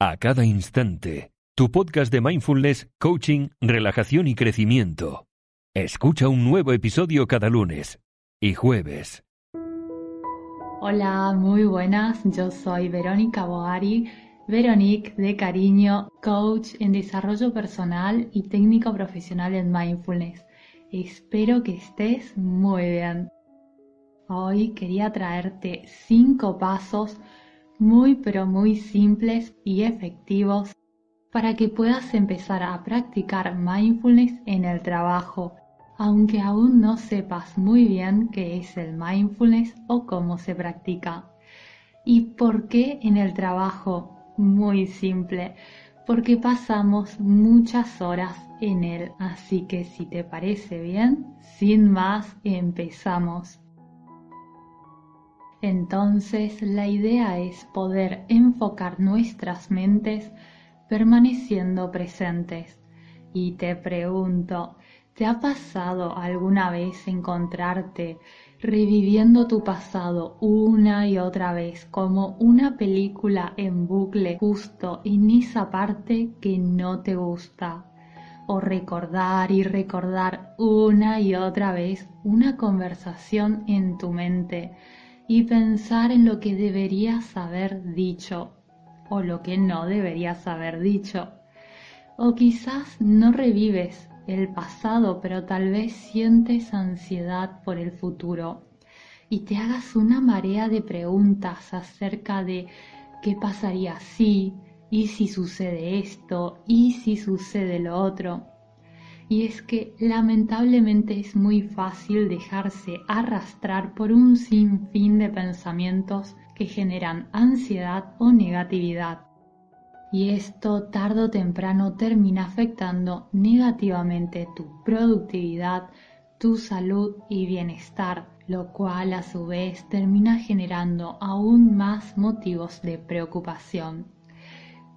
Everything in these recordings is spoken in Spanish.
a cada instante. Tu podcast de mindfulness, coaching, relajación y crecimiento. Escucha un nuevo episodio cada lunes y jueves. Hola, muy buenas. Yo soy Verónica Boari, Veronique de cariño, coach en desarrollo personal y técnico profesional en mindfulness. Espero que estés muy bien. Hoy quería traerte cinco pasos muy pero muy simples y efectivos para que puedas empezar a practicar mindfulness en el trabajo, aunque aún no sepas muy bien qué es el mindfulness o cómo se practica. ¿Y por qué en el trabajo? Muy simple, porque pasamos muchas horas en él, así que si te parece bien, sin más, empezamos. Entonces la idea es poder enfocar nuestras mentes permaneciendo presentes. Y te pregunto, ¿te ha pasado alguna vez encontrarte reviviendo tu pasado una y otra vez como una película en bucle justo en esa parte que no te gusta? o recordar y recordar una y otra vez una conversación en tu mente y pensar en lo que deberías haber dicho o lo que no deberías haber dicho. O quizás no revives el pasado, pero tal vez sientes ansiedad por el futuro y te hagas una marea de preguntas acerca de qué pasaría si, y si sucede esto, y si sucede lo otro y es que lamentablemente es muy fácil dejarse arrastrar por un sinfín de pensamientos que generan ansiedad o negatividad. Y esto tarde o temprano termina afectando negativamente tu productividad, tu salud y bienestar, lo cual a su vez termina generando aún más motivos de preocupación.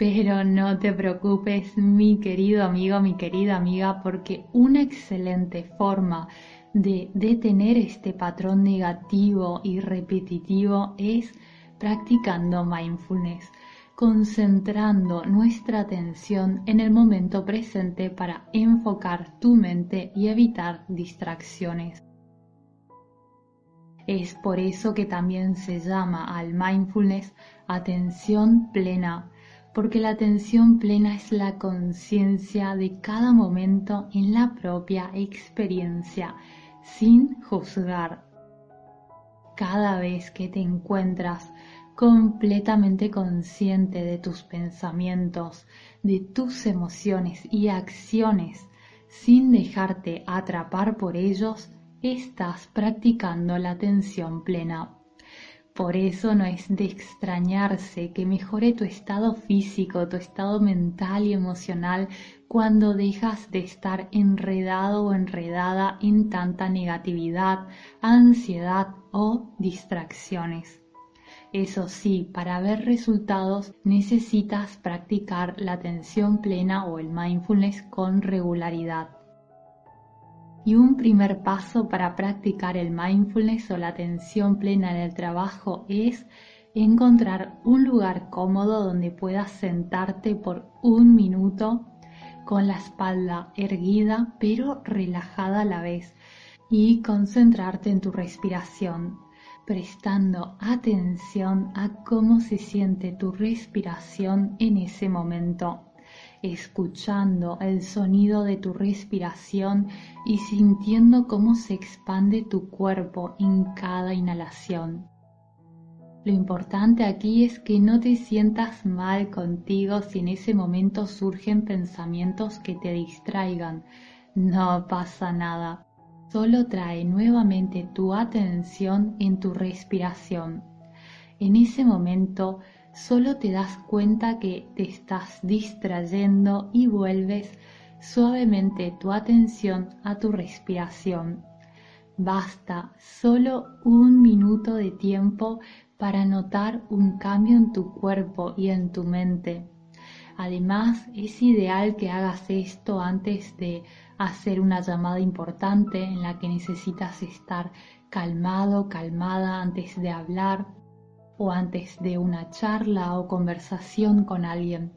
Pero no te preocupes, mi querido amigo, mi querida amiga, porque una excelente forma de detener este patrón negativo y repetitivo es practicando mindfulness, concentrando nuestra atención en el momento presente para enfocar tu mente y evitar distracciones. Es por eso que también se llama al mindfulness atención plena porque la atención plena es la conciencia de cada momento en la propia experiencia, sin juzgar. Cada vez que te encuentras completamente consciente de tus pensamientos, de tus emociones y acciones, sin dejarte atrapar por ellos, estás practicando la atención plena. Por eso no es de extrañarse que mejore tu estado físico, tu estado mental y emocional cuando dejas de estar enredado o enredada en tanta negatividad, ansiedad o distracciones. Eso sí, para ver resultados necesitas practicar la atención plena o el mindfulness con regularidad. Y un primer paso para practicar el mindfulness o la atención plena en el trabajo es encontrar un lugar cómodo donde puedas sentarte por un minuto con la espalda erguida pero relajada a la vez y concentrarte en tu respiración, prestando atención a cómo se siente tu respiración en ese momento escuchando el sonido de tu respiración y sintiendo cómo se expande tu cuerpo en cada inhalación. Lo importante aquí es que no te sientas mal contigo si en ese momento surgen pensamientos que te distraigan. No pasa nada. Solo trae nuevamente tu atención en tu respiración. En ese momento solo te das cuenta que te estás distrayendo y vuelves suavemente tu atención a tu respiración. Basta solo un minuto de tiempo para notar un cambio en tu cuerpo y en tu mente. Además, es ideal que hagas esto antes de hacer una llamada importante en la que necesitas estar calmado, calmada antes de hablar o antes de una charla o conversación con alguien.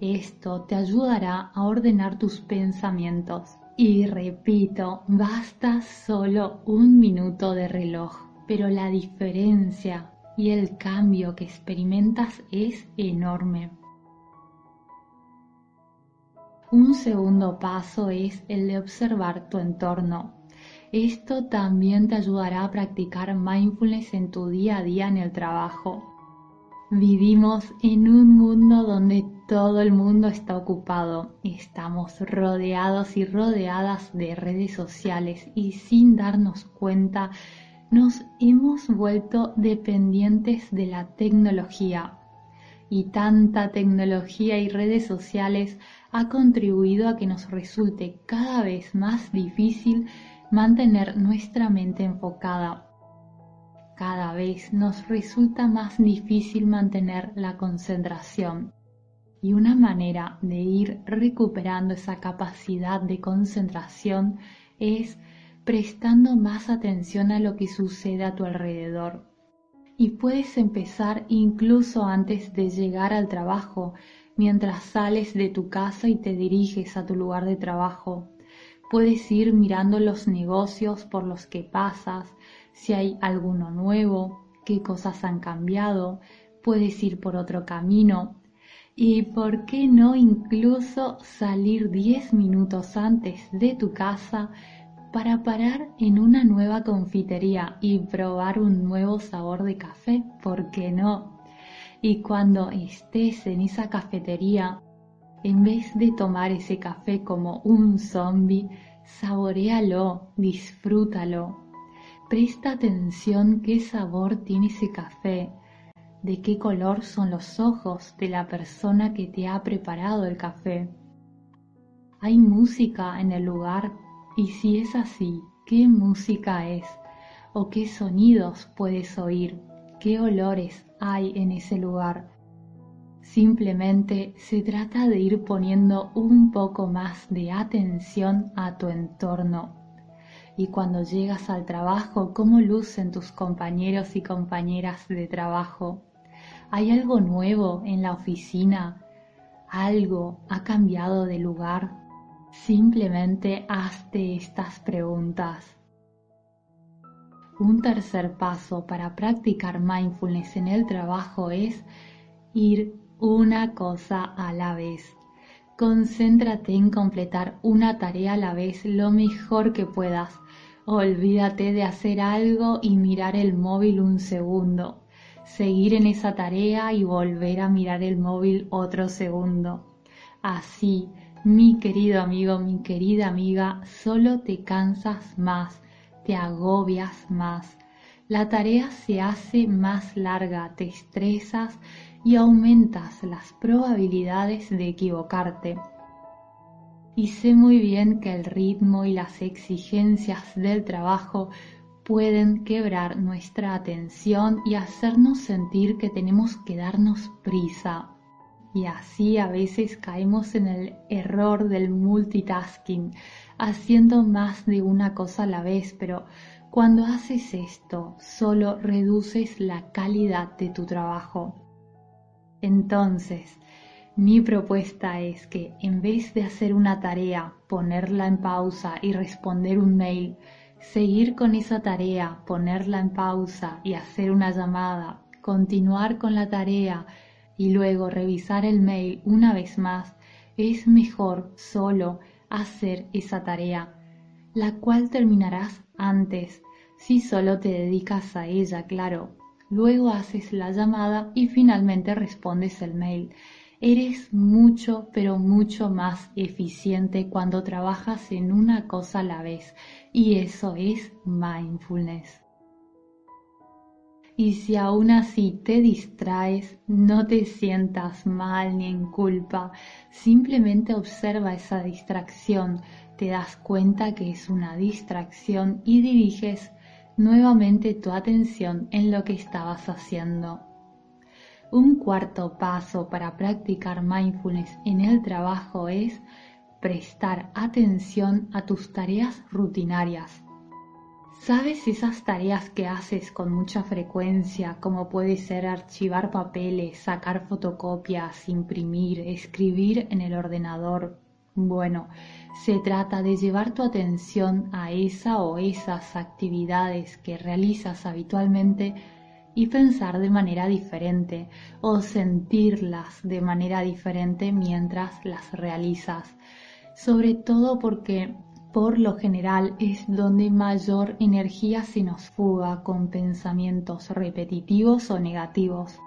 Esto te ayudará a ordenar tus pensamientos. Y repito, basta solo un minuto de reloj, pero la diferencia y el cambio que experimentas es enorme. Un segundo paso es el de observar tu entorno. Esto también te ayudará a practicar mindfulness en tu día a día en el trabajo. Vivimos en un mundo donde todo el mundo está ocupado. Estamos rodeados y rodeadas de redes sociales y sin darnos cuenta nos hemos vuelto dependientes de la tecnología. Y tanta tecnología y redes sociales ha contribuido a que nos resulte cada vez más difícil mantener nuestra mente enfocada. Cada vez nos resulta más difícil mantener la concentración. Y una manera de ir recuperando esa capacidad de concentración es prestando más atención a lo que sucede a tu alrededor. Y puedes empezar incluso antes de llegar al trabajo, mientras sales de tu casa y te diriges a tu lugar de trabajo. Puedes ir mirando los negocios por los que pasas, si hay alguno nuevo, qué cosas han cambiado, puedes ir por otro camino. Y por qué no incluso salir 10 minutos antes de tu casa para parar en una nueva confitería y probar un nuevo sabor de café, ¿por qué no? Y cuando estés en esa cafetería, en vez de tomar ese café como un zombie, saborealo, disfrútalo. Presta atención qué sabor tiene ese café, de qué color son los ojos de la persona que te ha preparado el café. ¿Hay música en el lugar? Y si es así, ¿qué música es? ¿O qué sonidos puedes oír? ¿Qué olores hay en ese lugar. Simplemente se trata de ir poniendo un poco más de atención a tu entorno. Y cuando llegas al trabajo, ¿cómo lucen tus compañeros y compañeras de trabajo? ¿Hay algo nuevo en la oficina? ¿Algo ha cambiado de lugar? Simplemente hazte estas preguntas. Un tercer paso para practicar mindfulness en el trabajo es ir una cosa a la vez. Concéntrate en completar una tarea a la vez lo mejor que puedas. Olvídate de hacer algo y mirar el móvil un segundo. Seguir en esa tarea y volver a mirar el móvil otro segundo. Así, mi querido amigo, mi querida amiga, solo te cansas más te agobias más, la tarea se hace más larga, te estresas y aumentas las probabilidades de equivocarte. Y sé muy bien que el ritmo y las exigencias del trabajo pueden quebrar nuestra atención y hacernos sentir que tenemos que darnos prisa. Y así a veces caemos en el error del multitasking, haciendo más de una cosa a la vez, pero cuando haces esto solo reduces la calidad de tu trabajo. Entonces, mi propuesta es que en vez de hacer una tarea, ponerla en pausa y responder un mail, seguir con esa tarea, ponerla en pausa y hacer una llamada, continuar con la tarea y luego revisar el mail una vez más, es mejor solo hacer esa tarea, la cual terminarás antes, si solo te dedicas a ella, claro. Luego haces la llamada y finalmente respondes el mail. Eres mucho, pero mucho más eficiente cuando trabajas en una cosa a la vez y eso es mindfulness. Y si aún así te distraes, no te sientas mal ni en culpa, simplemente observa esa distracción, te das cuenta que es una distracción y diriges nuevamente tu atención en lo que estabas haciendo. Un cuarto paso para practicar mindfulness en el trabajo es prestar atención a tus tareas rutinarias. ¿Sabes esas tareas que haces con mucha frecuencia, como puede ser archivar papeles, sacar fotocopias, imprimir, escribir en el ordenador? Bueno, se trata de llevar tu atención a esa o esas actividades que realizas habitualmente y pensar de manera diferente o sentirlas de manera diferente mientras las realizas. Sobre todo porque por lo general es donde mayor energía se nos fuga con pensamientos repetitivos o negativos.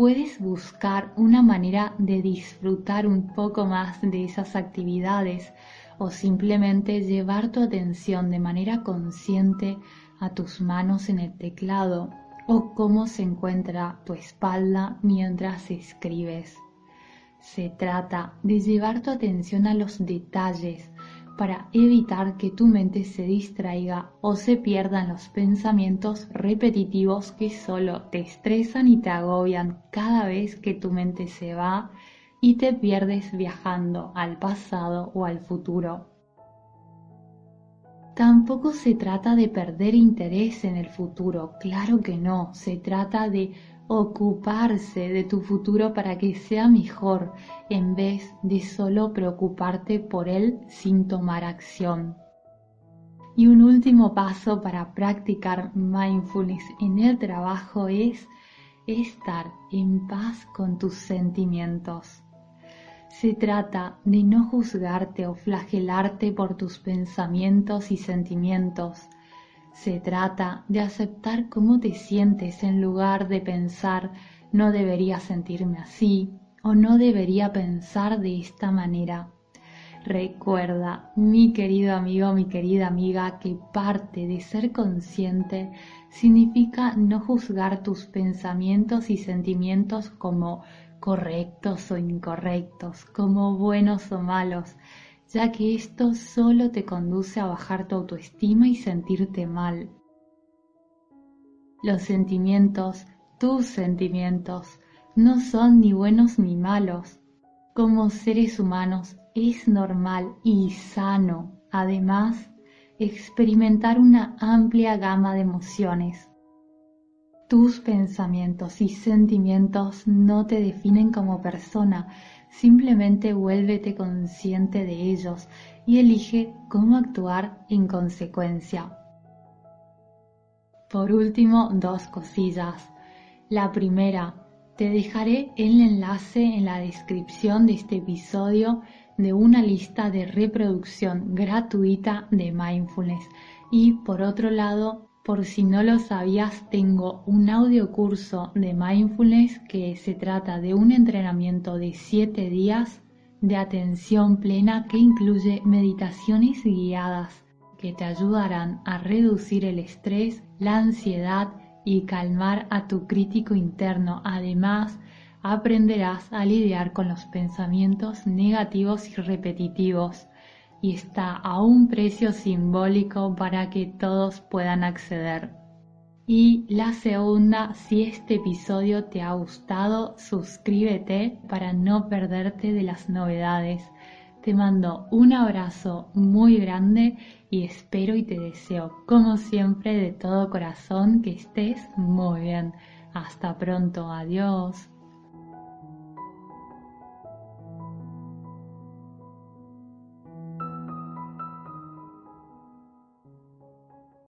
Puedes buscar una manera de disfrutar un poco más de esas actividades o simplemente llevar tu atención de manera consciente a tus manos en el teclado o cómo se encuentra tu espalda mientras escribes. Se trata de llevar tu atención a los detalles, para evitar que tu mente se distraiga o se pierdan los pensamientos repetitivos que solo te estresan y te agobian cada vez que tu mente se va y te pierdes viajando al pasado o al futuro. Tampoco se trata de perder interés en el futuro, claro que no, se trata de ocuparse de tu futuro para que sea mejor en vez de solo preocuparte por él sin tomar acción. Y un último paso para practicar mindfulness en el trabajo es estar en paz con tus sentimientos. Se trata de no juzgarte o flagelarte por tus pensamientos y sentimientos, se trata de aceptar cómo te sientes en lugar de pensar no debería sentirme así o no debería pensar de esta manera. Recuerda, mi querido amigo, mi querida amiga, que parte de ser consciente significa no juzgar tus pensamientos y sentimientos como correctos o incorrectos, como buenos o malos, ya que esto solo te conduce a bajar tu autoestima y sentirte mal. Los sentimientos, tus sentimientos, no son ni buenos ni malos. Como seres humanos es normal y sano, además, experimentar una amplia gama de emociones. Tus pensamientos y sentimientos no te definen como persona, Simplemente vuélvete consciente de ellos y elige cómo actuar en consecuencia. Por último, dos cosillas. La primera, te dejaré el enlace en la descripción de este episodio de una lista de reproducción gratuita de mindfulness. Y por otro lado, por si no lo sabías, tengo un audio curso de mindfulness que se trata de un entrenamiento de 7 días de atención plena que incluye meditaciones guiadas que te ayudarán a reducir el estrés, la ansiedad y calmar a tu crítico interno. Además, aprenderás a lidiar con los pensamientos negativos y repetitivos y está a un precio simbólico para que todos puedan acceder. Y la segunda, si este episodio te ha gustado, suscríbete para no perderte de las novedades. Te mando un abrazo muy grande y espero y te deseo, como siempre, de todo corazón que estés muy bien. Hasta pronto, adiós.